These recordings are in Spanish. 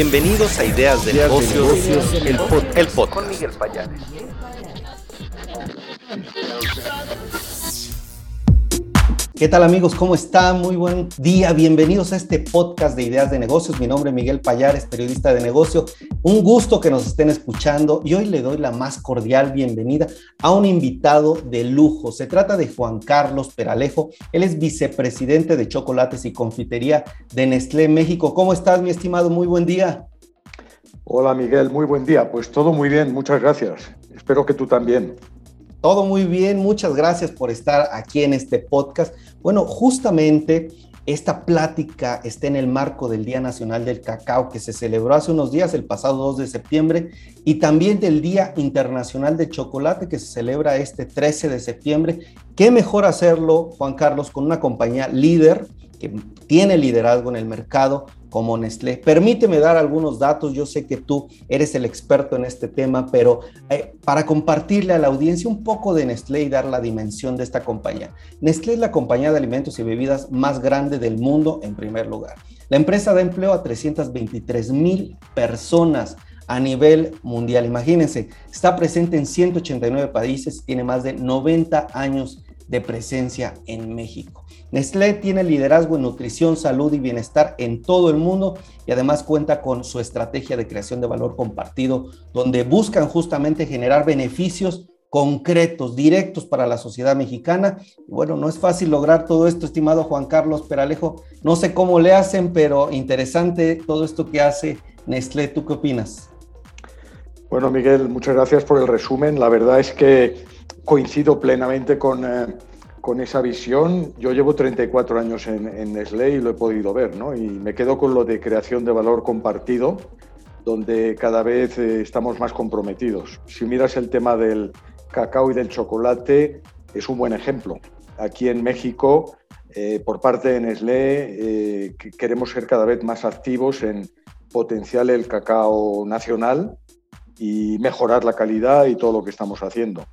Bienvenidos a Ideas de Negocios, el, podcast. Con Miguel Payares. ¿Qué tal amigos? ¿Cómo están? Muy buen día. Bienvenidos a este podcast de Ideas de Negocios. Mi nombre es Miguel Payares, periodista de negocio. Un gusto que nos estén escuchando y hoy le doy la más cordial bienvenida a un invitado de lujo. Se trata de Juan Carlos Peralejo. Él es vicepresidente de Chocolates y Confitería de Nestlé México. ¿Cómo estás, mi estimado? Muy buen día. Hola Miguel, muy buen día. Pues todo muy bien, muchas gracias. Espero que tú también. Todo muy bien, muchas gracias por estar aquí en este podcast. Bueno, justamente esta plática está en el marco del Día Nacional del Cacao que se celebró hace unos días, el pasado 2 de septiembre, y también del Día Internacional de Chocolate que se celebra este 13 de septiembre. ¿Qué mejor hacerlo, Juan Carlos, con una compañía líder que tiene liderazgo en el mercado, como Nestlé. Permíteme dar algunos datos, yo sé que tú eres el experto en este tema, pero eh, para compartirle a la audiencia un poco de Nestlé y dar la dimensión de esta compañía. Nestlé es la compañía de alimentos y bebidas más grande del mundo en primer lugar. La empresa da empleo a 323 mil personas a nivel mundial. Imagínense, está presente en 189 países, tiene más de 90 años de presencia en México. Nestlé tiene liderazgo en nutrición, salud y bienestar en todo el mundo y además cuenta con su estrategia de creación de valor compartido, donde buscan justamente generar beneficios concretos, directos para la sociedad mexicana. Bueno, no es fácil lograr todo esto, estimado Juan Carlos Peralejo. No sé cómo le hacen, pero interesante todo esto que hace Nestlé. ¿Tú qué opinas? Bueno, Miguel, muchas gracias por el resumen. La verdad es que coincido plenamente con, eh, con esa visión. Yo llevo 34 años en, en, Nestlé y lo he podido ver, ¿no? Y me quedo con lo de creación de valor compartido, donde cada vez eh, estamos más comprometidos. Si miras el tema del cacao y del chocolate, es un buen ejemplo. Aquí en México, eh, por parte de Nestlé, eh, queremos ser cada vez más activos en potenciar el cacao nacional y mejorar la calidad y todo lo que estamos haciendo.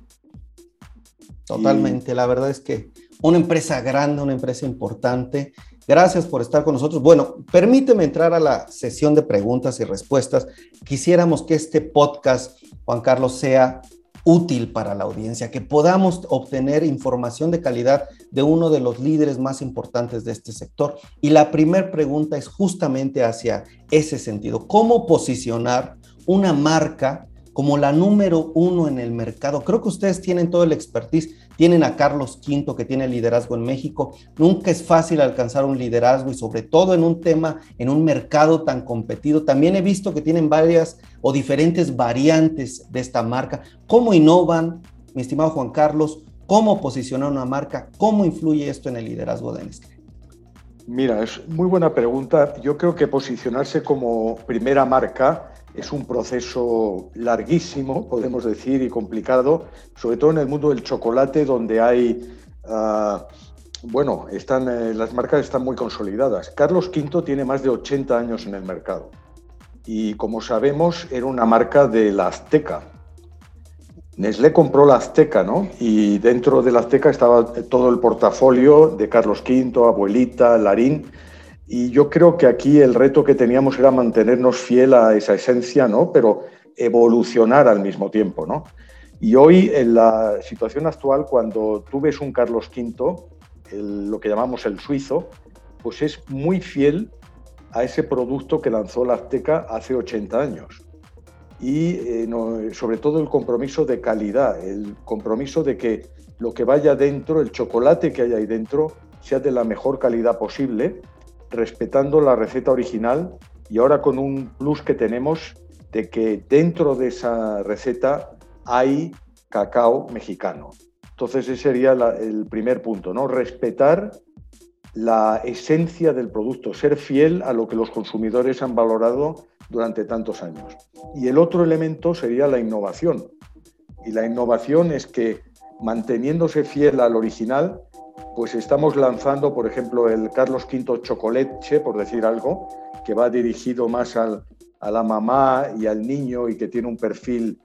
Totalmente, la verdad es que una empresa grande, una empresa importante. Gracias por estar con nosotros. Bueno, permíteme entrar a la sesión de preguntas y respuestas. Quisiéramos que este podcast, Juan Carlos, sea útil para la audiencia, que podamos obtener información de calidad de uno de los líderes más importantes de este sector. Y la primera pregunta es justamente hacia ese sentido. ¿Cómo posicionar una marca como la número uno en el mercado. Creo que ustedes tienen todo el expertise, tienen a Carlos V que tiene liderazgo en México. Nunca es fácil alcanzar un liderazgo y sobre todo en un tema, en un mercado tan competido. También he visto que tienen varias o diferentes variantes de esta marca. ¿Cómo innovan, mi estimado Juan Carlos? ¿Cómo posicionar una marca? ¿Cómo influye esto en el liderazgo de Nestlé? Mira, es muy buena pregunta. Yo creo que posicionarse como primera marca es un proceso larguísimo, podemos decir, y complicado, sobre todo en el mundo del chocolate, donde hay, uh, bueno, están, eh, las marcas están muy consolidadas. Carlos V tiene más de 80 años en el mercado y, como sabemos, era una marca de la Azteca. Nestlé compró la Azteca, ¿no? Y dentro de la Azteca estaba todo el portafolio de Carlos V, Abuelita, Larín, y yo creo que aquí el reto que teníamos era mantenernos fiel a esa esencia, ¿no? Pero evolucionar al mismo tiempo, ¿no? Y hoy, en la situación actual, cuando tú ves un Carlos V, lo que llamamos el suizo, pues es muy fiel a ese producto que lanzó la Azteca hace 80 años. Y eh, sobre todo el compromiso de calidad, el compromiso de que lo que vaya dentro, el chocolate que haya ahí dentro, sea de la mejor calidad posible respetando la receta original y ahora con un plus que tenemos de que dentro de esa receta hay cacao mexicano. Entonces ese sería el primer punto, ¿no? Respetar la esencia del producto, ser fiel a lo que los consumidores han valorado durante tantos años. Y el otro elemento sería la innovación. Y la innovación es que manteniéndose fiel al original, pues estamos lanzando, por ejemplo, el Carlos V Chocolate, por decir algo, que va dirigido más a la mamá y al niño y que tiene un perfil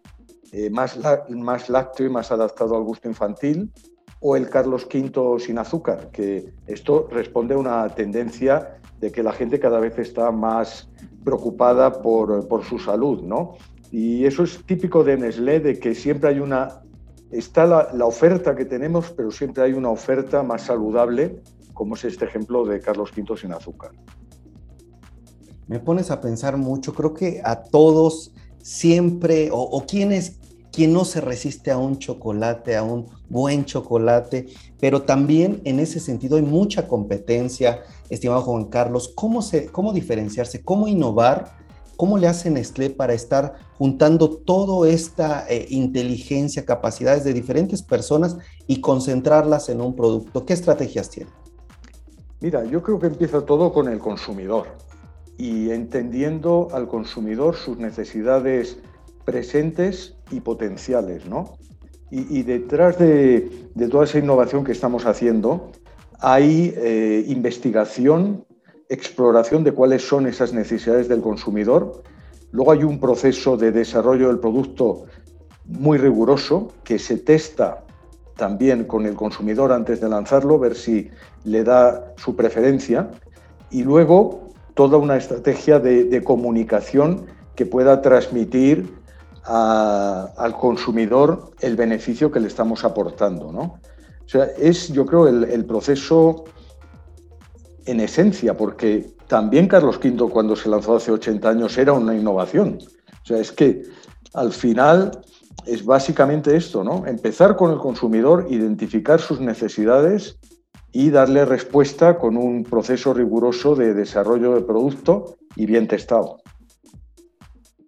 eh, más, más lácteo y más adaptado al gusto infantil, o el Carlos V sin azúcar, que esto responde a una tendencia de que la gente cada vez está más preocupada por, por su salud, ¿no? Y eso es típico de Nestlé, de que siempre hay una... Está la, oferta que tenemos, pero siempre hay una oferta más saludable, como es este ejemplo de Carlos V sin azúcar. Me pones a pensar mucho, creo que a todos siempre, o, o quienes quien no se resiste a un chocolate, a un buen chocolate, pero también en ese sentido hay mucha competencia, estimado Juan Carlos, ¿cómo, se, cómo diferenciarse, cómo innovar? ¿Cómo le hace Nestlé para estar juntando toda esta eh, inteligencia, capacidades de diferentes personas y concentrarlas en un producto? ¿Qué estrategias tiene? Mira, yo creo que empieza todo con el consumidor y entendiendo al consumidor sus necesidades presentes y potenciales, ¿no? Y, detrás de, toda esa innovación que estamos haciendo hay eh, investigación, exploración de cuáles son esas necesidades del consumidor. Luego hay un proceso de desarrollo del producto muy riguroso que se testa también con el consumidor antes de lanzarlo, ver si le da su preferencia. Y luego toda una estrategia de comunicación que pueda transmitir al consumidor el beneficio que le estamos aportando. ¿no? O sea, es yo creo el, proceso en esencia, porque también Carlos V cuando se lanzó hace 80 años era una innovación. O sea, es que al final es básicamente esto, ¿no? Empezar con el consumidor, identificar sus necesidades y darle respuesta con un proceso riguroso de desarrollo de producto y bien testado.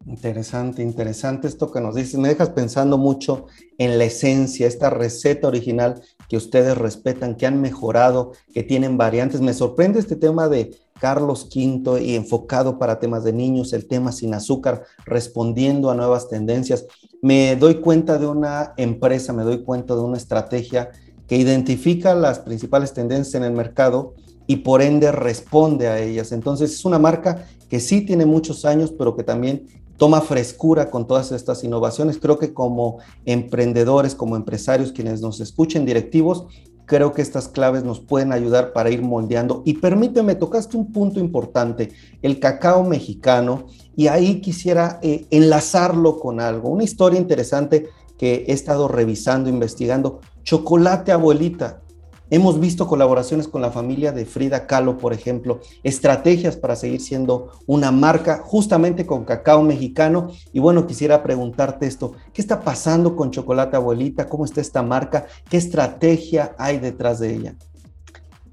Interesante, interesante esto que nos dices. Me dejas pensando mucho en la esencia, esta receta original que ustedes respetan, que han mejorado, que tienen variantes. Me sorprende este tema de Carlos V y enfocado para temas de niños, el tema sin azúcar, respondiendo a nuevas tendencias. Me doy cuenta de una empresa, me doy cuenta de una estrategia que identifica las principales tendencias en el mercado y por ende responde a ellas. Entonces es una marca que sí tiene muchos años, pero que también toma frescura con todas estas innovaciones. Creo que como emprendedores, como empresarios, quienes nos escuchen directivos, creo que estas claves nos pueden ayudar para ir moldeando. Y permíteme, tocaste un punto importante, el cacao mexicano, y ahí quisiera eh, enlazarlo con algo, una historia interesante que he estado revisando, investigando. Chocolate abuelita, Hemos visto colaboraciones con la familia de Frida Kahlo, por ejemplo, estrategias para seguir siendo una marca justamente con cacao mexicano. Y bueno, quisiera preguntarte esto, ¿qué está pasando con Chocolate Abuelita? ¿Cómo está esta marca? ¿Qué estrategia hay detrás de ella?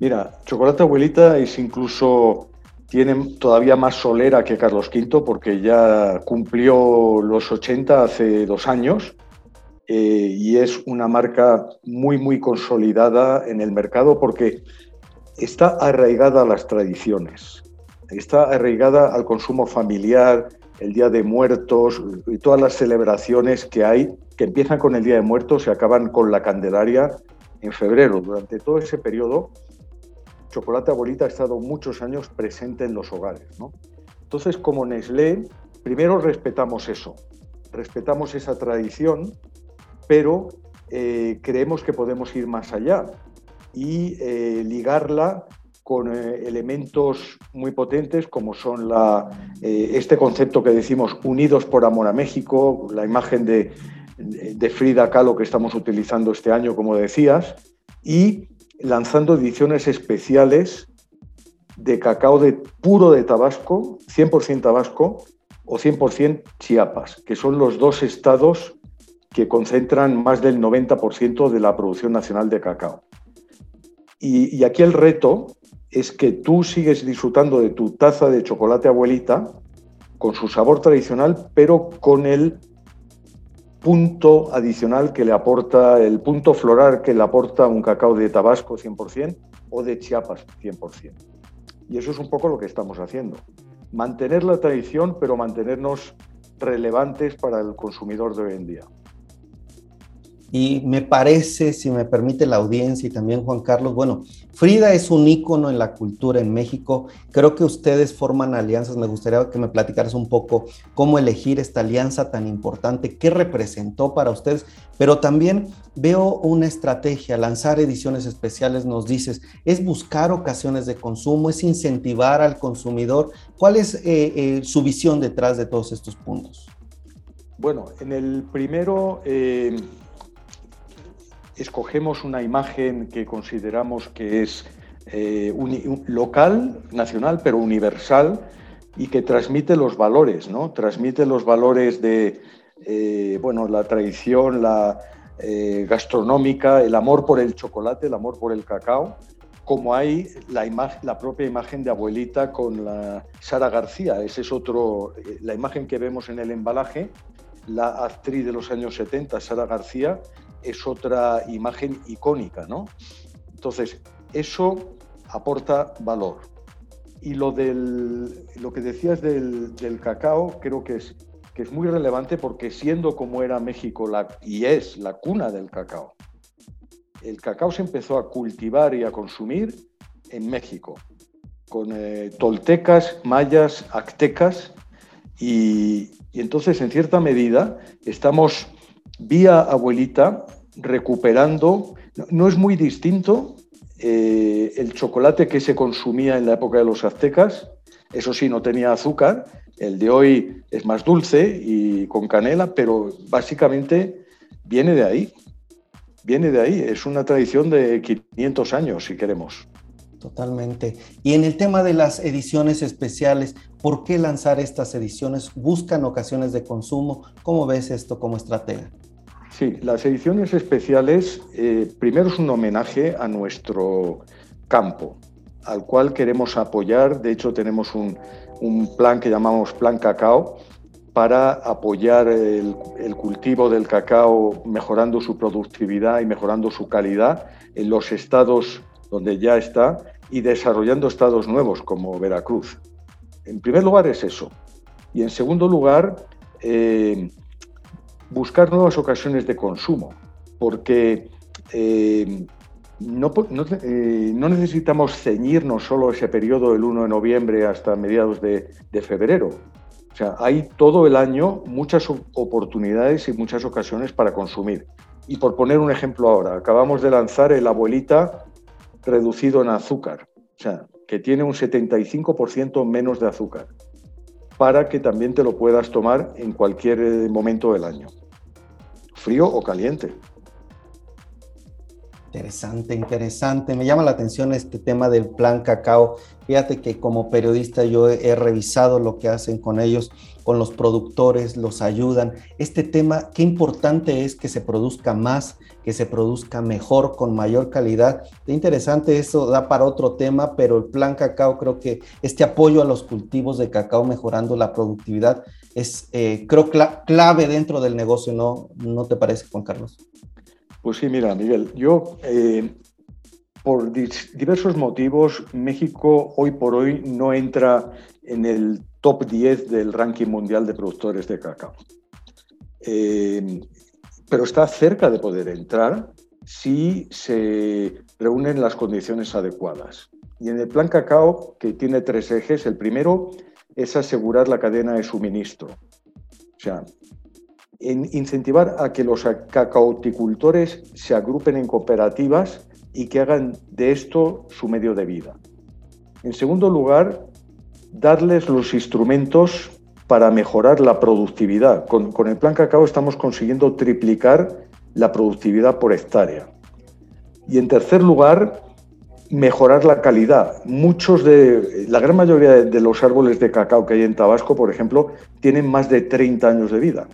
Mira, Chocolate Abuelita es incluso, tiene todavía más solera que Carlos V porque ya cumplió los 80 hace dos años eh, y es una marca muy, muy consolidada en el mercado porque está arraigada a las tradiciones, está arraigada al consumo familiar, el Día de Muertos y todas las celebraciones que hay, que empiezan con el Día de Muertos y acaban con la Candelaria en febrero. Durante todo ese periodo, Chocolate Abuelita ha estado muchos años presente en los hogares. Entonces, como Nestlé, primero respetamos eso, respetamos esa tradición pero eh, creemos que podemos ir más allá y eh, ligarla con eh, elementos muy potentes como son este concepto que decimos unidos por amor a México, la imagen de, de Frida Kahlo que estamos utilizando este año, como decías, y lanzando ediciones especiales de cacao de puro de Tabasco, 100% Tabasco o 100% Chiapas, que son los dos estados que concentran más del 90% de la producción nacional de cacao. Y, aquí el reto es que tú sigues disfrutando de tu taza de chocolate abuelita con su sabor tradicional, pero con el punto adicional que le aporta, el punto floral que le aporta un cacao de Tabasco 100% o de Chiapas 100%. Y eso es un poco lo que estamos haciendo. Mantener la tradición, pero mantenernos relevantes para el consumidor de hoy en día. Y me parece, si me permite la audiencia y también Juan Carlos, bueno, Frida es un ícono en la cultura en México. Creo que ustedes forman alianzas. Me gustaría que me platicaras un poco cómo elegir esta alianza tan importante, qué representó para ustedes, pero también veo una estrategia, lanzar ediciones especiales, nos dices, es buscar ocasiones de consumo, es incentivar al consumidor. ¿Cuál es eh, eh, su visión detrás de todos estos puntos? Bueno, en el primero... Eh, escogemos una imagen que consideramos que es eh, local, nacional, pero universal y que transmite los valores, ¿no? Transmite los valores de, eh, bueno, la tradición, la eh, gastronómica, el amor por el chocolate, el amor por el cacao, como hay la, la propia imagen de abuelita con la Sara García. Ese es otro, la imagen que vemos en el embalaje, la actriz de los años 70, Sara García, es otra imagen icónica, ¿no? Entonces, eso aporta valor. Y lo, del, lo que decías del, cacao creo que es, que es muy relevante porque siendo como era México la, y es la cuna del cacao, el cacao se empezó a cultivar y a consumir en México, con eh, toltecas, mayas, aztecas, y, y entonces en cierta medida estamos vía abuelita recuperando, no, es muy distinto eh, el chocolate que se consumía en la época de los aztecas, eso sí, no tenía azúcar, el de hoy es más dulce y con canela, pero básicamente viene de ahí, viene de ahí, es una tradición de 500 años, si queremos. Totalmente. Y en el tema de las ediciones especiales, ¿por qué lanzar estas ediciones? ¿Buscan ocasiones de consumo? ¿Cómo ves esto como estratega? Sí, las ediciones especiales, eh, primero es un homenaje a nuestro campo, al cual queremos apoyar. De hecho, tenemos un, plan que llamamos Plan Cacao para apoyar el, cultivo del cacao, mejorando su productividad y mejorando su calidad en los estados donde ya está y desarrollando estados nuevos como Veracruz. En primer lugar es eso. Y en segundo lugar, eh, buscar nuevas ocasiones de consumo, porque eh, eh, no, necesitamos ceñirnos solo ese periodo del 1 de noviembre hasta mediados de, febrero. O sea, hay todo el año muchas oportunidades y muchas ocasiones para consumir. Y por poner un ejemplo ahora, acabamos de lanzar el abuelita reducido en azúcar, o sea, que tiene un 75% menos de azúcar, para que también te lo puedas tomar en cualquier eh, momento del año frío o caliente. Interesante, interesante. Me llama la atención este tema del plan cacao. Fíjate que como periodista yo he, revisado lo que hacen con ellos, con los productores, los ayudan. Este tema, qué importante es que se produzca más, que se produzca mejor, con mayor calidad. Qué interesante, eso da para otro tema, pero el plan cacao creo que este apoyo a los cultivos de cacao mejorando la productividad es, eh, creo, clave dentro del negocio, ¿no? ¿No te parece, Juan Carlos? Pues sí, mira, Miguel, yo eh, por diversos motivos, México hoy por hoy no entra en el top 10 del ranking mundial de productores de cacao. Eh, pero está cerca de poder entrar si se reúnen las condiciones adecuadas. Y en el plan cacao, que tiene tres ejes, el primero es asegurar la cadena de suministro. O sea, en incentivar a que los cacaoticultores se agrupen en cooperativas y que hagan de esto su medio de vida. En segundo lugar, darles los instrumentos para mejorar la productividad. Con, el plan cacao estamos consiguiendo triplicar la productividad por hectárea. Y en tercer lugar, mejorar la calidad. Muchos de, la gran mayoría de los árboles de cacao que hay en Tabasco, por ejemplo, tienen más de 30 años de vida.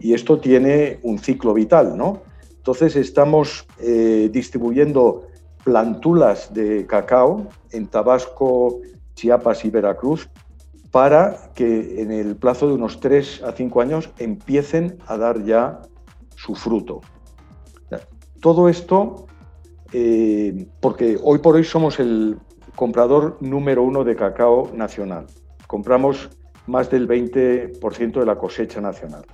Y esto tiene un ciclo vital, ¿no? Entonces estamos eh, distribuyendo plantulas de cacao en Tabasco, Chiapas y Veracruz para que en el plazo de unos 3 a 5 años empiecen a dar ya su fruto. Todo esto eh, porque hoy por hoy somos el comprador número uno de cacao nacional. Compramos más del 20% de la cosecha nacional.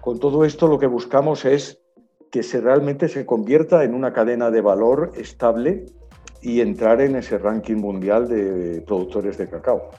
Con todo esto lo que buscamos es que se realmente se convierta en una cadena de valor estable y entrar en ese ranking mundial de productores de cacao.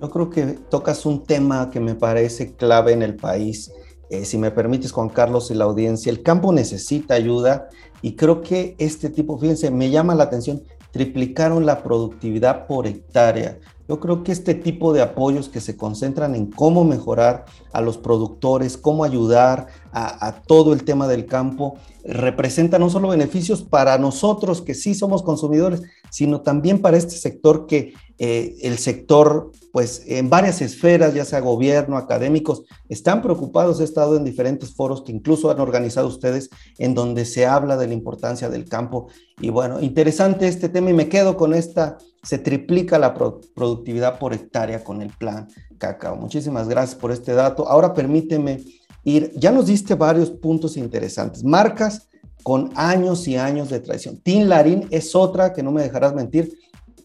Yo creo que tocas un tema que me parece clave en el país. Eh, si me permites, Juan Carlos y la audiencia, el campo necesita ayuda y creo que este tipo, fíjense, me llama la atención, triplicaron la productividad por hectárea. Yo creo que este tipo de apoyos que se concentran en cómo mejorar a los productores, cómo ayudar a, todo el tema del campo, representa no solo beneficios para nosotros que sí somos consumidores, sino también para este sector que eh, el sector, pues en varias esferas, ya sea gobierno, académicos, están preocupados. He estado en diferentes foros que incluso han organizado ustedes en donde se habla de la importancia del campo. Y bueno, interesante este tema y me quedo con esta se triplica la productividad por hectárea con el plan cacao. Muchísimas gracias por este dato. Ahora permíteme ir, ya nos diste varios puntos interesantes. Marcas con años y años de tradición. Tin Larín es otra que no me dejarás mentir,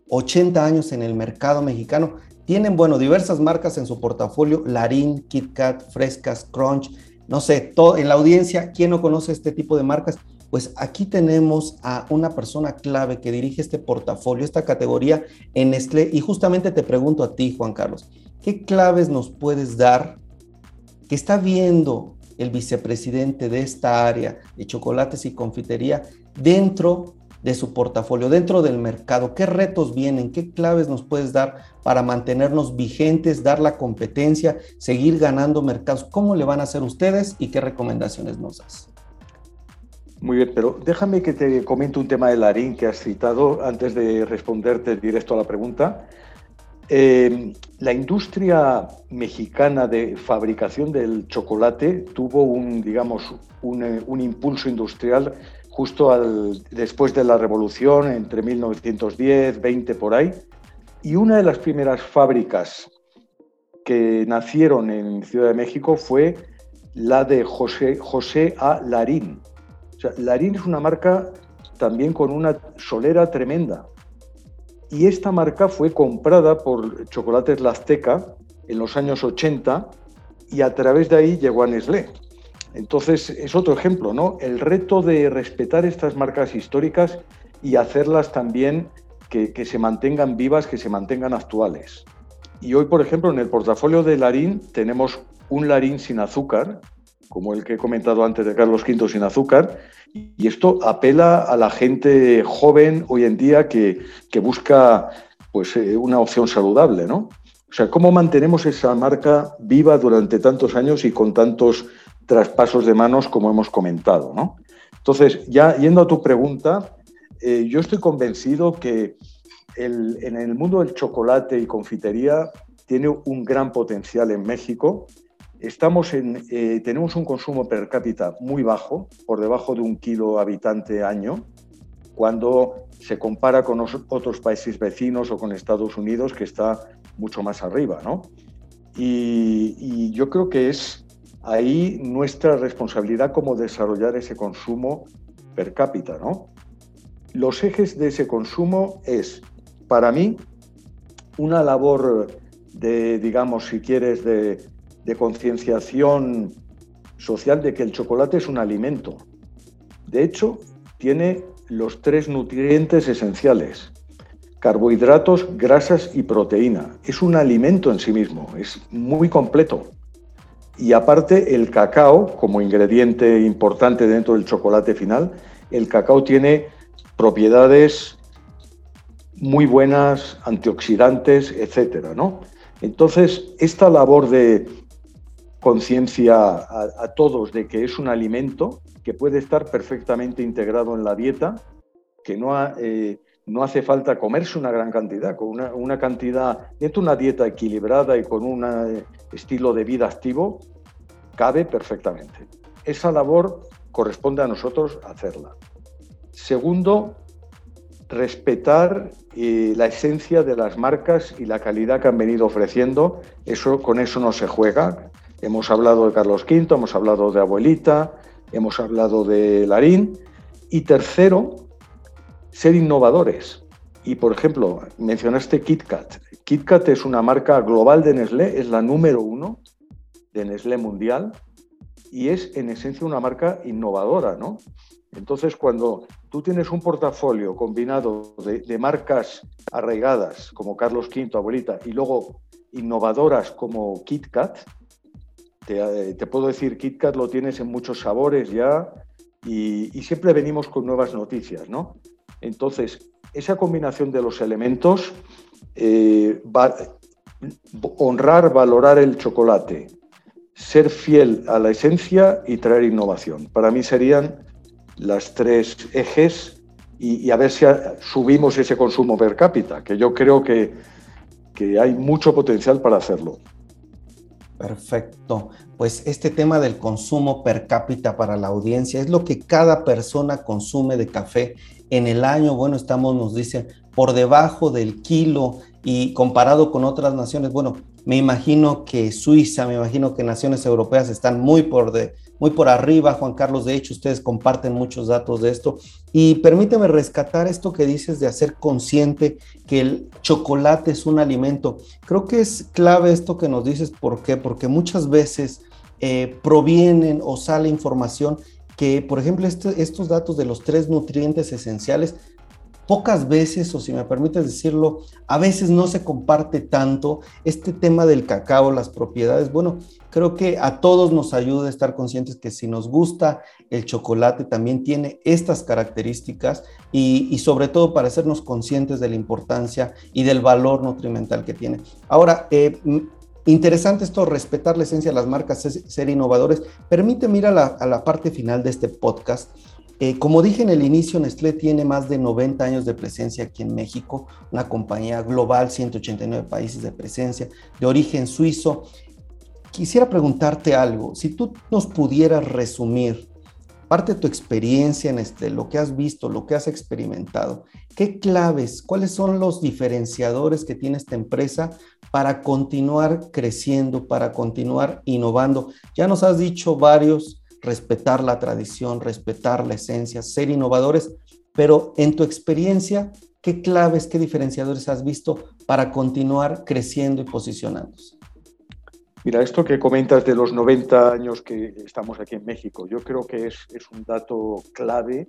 80 años en el mercado mexicano. Tienen, bueno, diversas marcas en su portafolio, Larín, KitKat, Frescas, Crunch, no sé, todo, en la audiencia, ¿quién no conoce este tipo de marcas? Pues aquí tenemos a una persona clave que dirige este portafolio, esta categoría en Nestlé. Y justamente te pregunto a ti, Juan Carlos, ¿qué claves nos puedes dar que está viendo el vicepresidente de esta área de chocolates y confitería dentro de su portafolio, dentro del mercado? ¿Qué retos vienen? ¿Qué claves nos puedes dar para mantenernos vigentes, dar la competencia, seguir ganando mercados? ¿Cómo le van a hacer ustedes y qué recomendaciones nos das? Muy bien, pero déjame que te comente un tema de Larín que has citado antes de responderte directo a la pregunta. Eh, la industria mexicana de fabricación del chocolate tuvo un, digamos, un, eh, impulso industrial justo después de la revolución, entre 1910, 20 por ahí, y una de las primeras fábricas que nacieron en Ciudad de México fue la de José, José A. Larín, Larín es una marca también con una solera tremenda. Y esta marca fue comprada por Chocolates La Azteca en los años 80 y a través de ahí llegó a Nestlé. Entonces es otro ejemplo, ¿no? El reto de respetar estas marcas históricas y hacerlas también que, que se mantengan vivas, que se mantengan actuales. Y hoy, por ejemplo, en el portafolio de Larín tenemos un Larín sin azúcar, como el que he comentado antes de Carlos V sin azúcar, y esto apela a la gente joven hoy en día que, busca pues, eh, una opción saludable, ¿no? O sea, ¿cómo mantenemos esa marca viva durante tantos años y con tantos traspasos de manos como hemos comentado, ¿no? Entonces, ya yendo a tu pregunta, eh, yo estoy convencido que en el mundo del chocolate y confitería tiene un gran potencial en México Estamos en, eh, tenemos un consumo per cápita muy bajo, por debajo de un kilo habitante año, cuando se compara con otros países vecinos o con Estados Unidos, que está mucho más arriba. ¿no? Y, yo creo que es ahí nuestra responsabilidad como desarrollar ese consumo per cápita. ¿no? Los ejes de ese consumo es, para mí, una labor de, digamos, si quieres, de de concienciación social de que el chocolate es un alimento. De hecho, tiene los tres nutrientes esenciales, carbohidratos, grasas y proteína. Es un alimento en sí mismo, es muy completo. Y aparte, el cacao, como ingrediente importante dentro del chocolate final, el cacao tiene propiedades muy buenas, antioxidantes, etcétera, ¿no? Entonces, esta labor de conciencia a, todos de que es un alimento que puede estar perfectamente integrado en la dieta, que no, eh, no hace falta comerse una gran cantidad, con una, cantidad, dentro de una dieta equilibrada y con un eh, estilo de vida activo, cabe perfectamente. Esa labor corresponde a nosotros hacerla. Segundo, respetar eh, la esencia de las marcas y la calidad que han venido ofreciendo. Eso, con eso no se juega. Hemos hablado de Carlos V, hemos hablado de Abuelita, hemos hablado de Larín. Y tercero, ser innovadores. Y por ejemplo, mencionaste KitKat. KitKat es una marca global de Nestlé, es la número uno de Nestlé mundial. y es en esencia una marca innovadora, ¿no? Entonces, cuando tú tienes un portafolio combinado de, marcas arraigadas como Carlos V, abuelita, y luego innovadoras como KitKat, te, te puedo decir, KitKat lo tienes en muchos sabores ya y, siempre venimos con nuevas noticias, ¿no? Entonces, esa combinación de los elementos, eh, honrar, valorar el chocolate, ser fiel a la esencia y traer innovación. Para mí serían las tres ejes y, a ver si subimos ese consumo per cápita, que yo creo que, que hay mucho potencial para hacerlo. Perfecto. Pues este tema del consumo per cápita para la audiencia es lo que cada persona consume de café en el año. Bueno, estamos, nos dicen, por debajo del kilo y comparado con otras naciones, bueno, me imagino que Suiza, me imagino que naciones europeas están muy por, de, muy por arriba, Juan Carlos. De hecho, ustedes comparten muchos datos de esto. Y permíteme rescatar esto que dices de hacer consciente que el chocolate es un alimento. Creo que es clave esto que nos dices. ¿Por qué? Porque muchas veces eh, provienen o sale información que, por ejemplo, este, estos datos de los tres nutrientes esenciales pocas veces, o si me permites decirlo, a veces no se comparte tanto este tema del cacao, las propiedades. Bueno, creo que a todos nos ayuda a estar conscientes que si nos gusta el chocolate también tiene estas características y, sobre todo para hacernos conscientes de la importancia y del valor nutrimental que tiene. Ahora, eh, Interesante esto, respetar la esencia de las marcas, ser innovadores. Permíteme ir la, a la parte final de este podcast eh, como dije en el inicio, Nestlé tiene más de 90 años de presencia aquí en México, una compañía global, 189 países de presencia, de origen suizo. Quisiera preguntarte algo, si tú nos pudieras resumir parte de tu experiencia en este, lo que has visto, lo que has experimentado, ¿qué claves, cuáles son los diferenciadores que tiene esta empresa para continuar creciendo, para continuar innovando? Ya nos has dicho varios respetar la tradición, respetar la esencia, ser innovadores, pero en tu experiencia, ¿qué claves, qué diferenciadores has visto para continuar creciendo y posicionándose? Mira, esto que comentas de los 90 años que estamos aquí en México, yo creo que es, es un dato clave.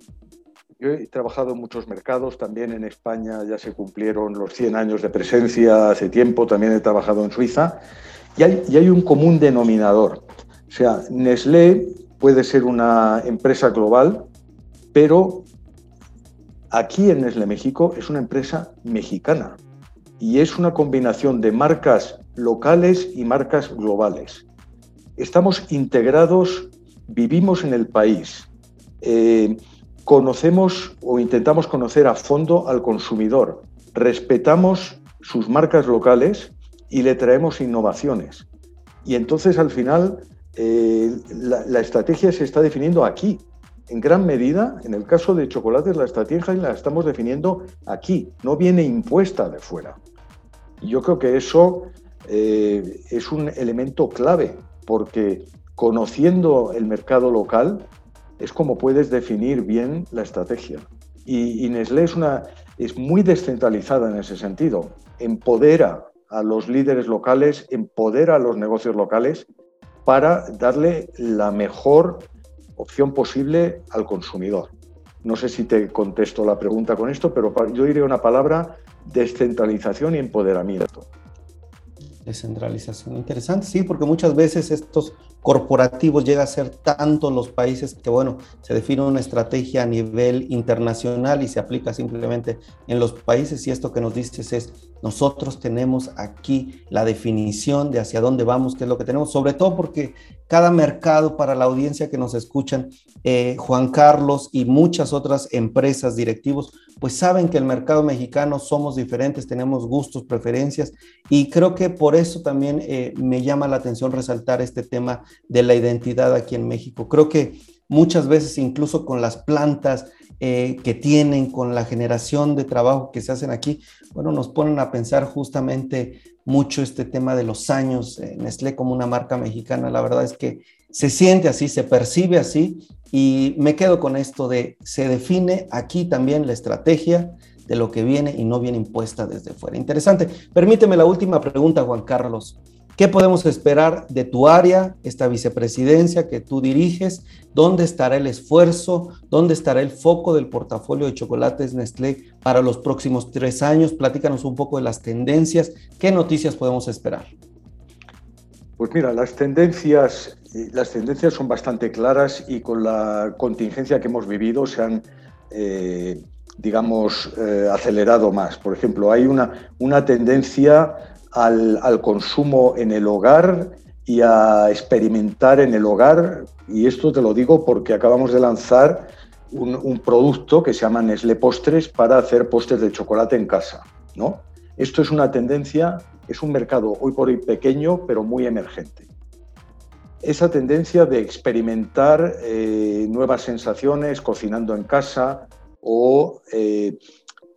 Yo he trabajado en muchos mercados, también en España ya se cumplieron los 100 años de presencia hace tiempo, también he trabajado en Suiza, y hay, y hay un común denominador. O sea, Nestlé puede ser una empresa global, pero aquí en Nestlé México es una empresa mexicana y es una combinación de marcas locales y marcas globales. Estamos integrados, vivimos en el país, eh, conocemos o intentamos conocer a fondo al consumidor, respetamos sus marcas locales y le traemos innovaciones. Y entonces al final eh, la, estrategia se está definiendo aquí. En gran medida, en el caso de chocolates, la estrategia la estamos definiendo aquí, no viene impuesta de fuera. Yo creo que eso eh, es un elemento clave, porque conociendo el mercado local es como puedes definir bien la estrategia. Y, y Nestlé es, una, es muy descentralizada en ese sentido. Empodera a los líderes locales, empodera a los negocios locales para darle la mejor opción posible al consumidor. No sé si te contesto la pregunta con esto, pero yo diría una palabra, descentralización y empoderamiento. Descentralización, interesante, sí, porque muchas veces estos corporativos llegan a ser tantos los países que, bueno, se define una estrategia a nivel internacional y se aplica simplemente en los países y esto que nos dices es, nosotros tenemos aquí la definición de hacia dónde vamos, qué es lo que tenemos, sobre todo porque cada mercado para la audiencia que nos escuchan, eh, Juan Carlos y muchas otras empresas directivos, pues saben que el mercado mexicano somos diferentes, tenemos gustos, preferencias y creo que por eso también eh, me llama la atención resaltar este tema de la identidad aquí en México. Creo que muchas veces incluso con las plantas eh, que tienen, con la generación de trabajo que se hacen aquí, bueno, nos ponen a pensar justamente mucho este tema de los años, en Nestlé como una marca mexicana, la verdad es que se siente así, se percibe así y me quedo con esto de se define aquí también la estrategia de lo que viene y no viene impuesta desde fuera. Interesante. Permíteme la última pregunta, Juan Carlos. ¿Qué podemos esperar de tu área, esta vicepresidencia que tú diriges? ¿Dónde estará el esfuerzo? ¿Dónde estará el foco del portafolio de chocolates Nestlé para los próximos tres años? Platícanos un poco de las tendencias. ¿Qué noticias podemos esperar? Pues mira, las tendencias, las tendencias son bastante claras y con la contingencia que hemos vivido se han, eh, digamos, eh, acelerado más. Por ejemplo, hay una, una tendencia al, consumo en el hogar y a experimentar en el hogar. Y esto te lo digo porque acabamos de lanzar un, producto que se llama Nestlé Postres para hacer postres de chocolate en casa. ¿no? Esto es una tendencia, es un mercado hoy por hoy pequeño, pero muy emergente. Esa tendencia de experimentar eh, nuevas sensaciones cocinando en casa o eh,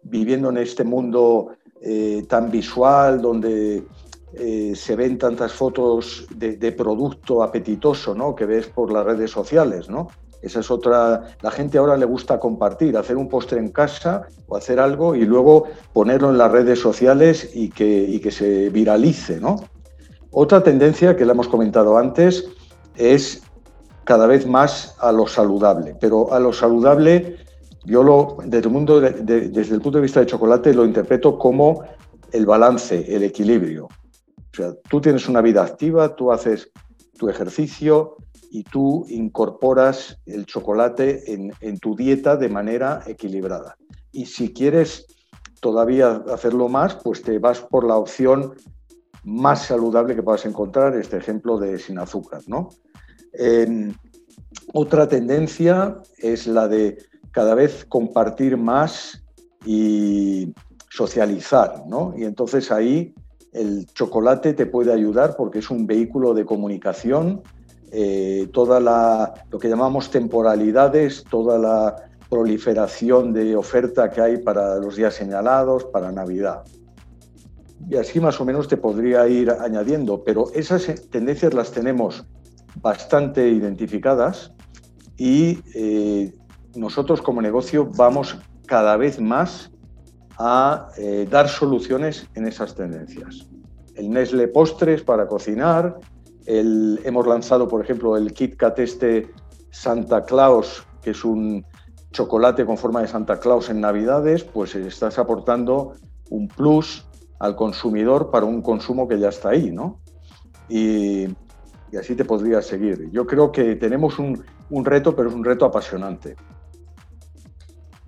viviendo en este mundo eh, tan visual, donde eh, se ven tantas fotos de, producto apetitoso ¿no? que ves por las redes sociales. ¿no? Esa es otra. La gente ahora le gusta compartir, hacer un postre en casa o hacer algo y luego ponerlo en las redes sociales y que, que se viralice. ¿no? Otra tendencia que le hemos comentado antes es cada vez más a lo saludable, pero a lo saludable yo lo, desde, el mundo desde el punto de vista de chocolate lo interpreto como el balance, el equilibrio. O sea, tú tienes una vida activa, tú haces tu ejercicio y tú incorporas el chocolate en, tu dieta de manera equilibrada. Y si quieres todavía hacerlo más, pues te vas por la opción más saludable que puedas encontrar, este ejemplo de sin azúcar. ¿no? otra tendencia es la de cada vez compartir más y socializar, ¿no? Y entonces ahí el chocolate te puede ayudar porque es un vehículo de comunicación, eh, toda la, lo que llamamos temporalidades, toda la proliferación de oferta que hay para los días señalados, para Navidad. Y así más o menos te podría ir añadiendo, pero esas tendencias las tenemos bastante identificadas y eh, nosotros como negocio vamos cada vez más a eh, dar soluciones en esas tendencias. El Nestle Postres para cocinar, hemos lanzado, por ejemplo, el Kit Kat este Santa Claus, que es un chocolate con forma de Santa Claus en Navidades, pues estás aportando un plus al consumidor para un consumo que ya está ahí, ¿no? Y, así te podría seguir. Yo creo que tenemos un reto, pero es un reto apasionante.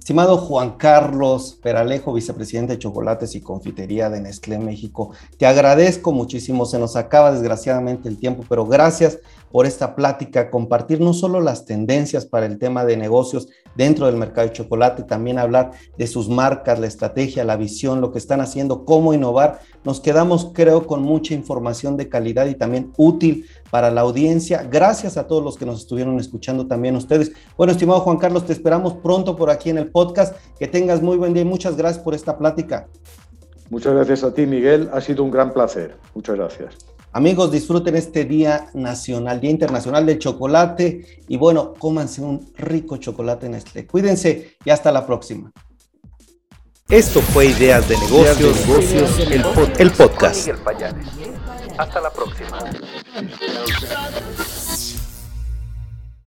Estimado Juan Carlos Peralejo, vicepresidente de Chocolates y Confitería de Nestlé México, te agradezco muchísimo. Se nos acaba desgraciadamente el tiempo, pero gracias por esta plática, compartir no solo las tendencias para el tema de negocios dentro del mercado de chocolate, también hablar de sus marcas, la estrategia, la visión, lo que están haciendo, cómo innovar. Nos quedamos, creo, con mucha información de calidad y también útil para la audiencia. Gracias a todos los que nos estuvieron escuchando también ustedes. Bueno, estimado Juan Carlos, te esperamos pronto por aquí en el podcast. Que tengas muy buen día y muchas gracias por esta plática. Muchas gracias a ti, Miguel. Ha sido un gran placer. Muchas gracias. Amigos, disfruten este Día Nacional, Día Internacional del Chocolate y bueno, cómanse un rico chocolate Nestlé. Cuídense y hasta la próxima. Esto fue Ideas de Negocios, el, podcast. Hasta la próxima.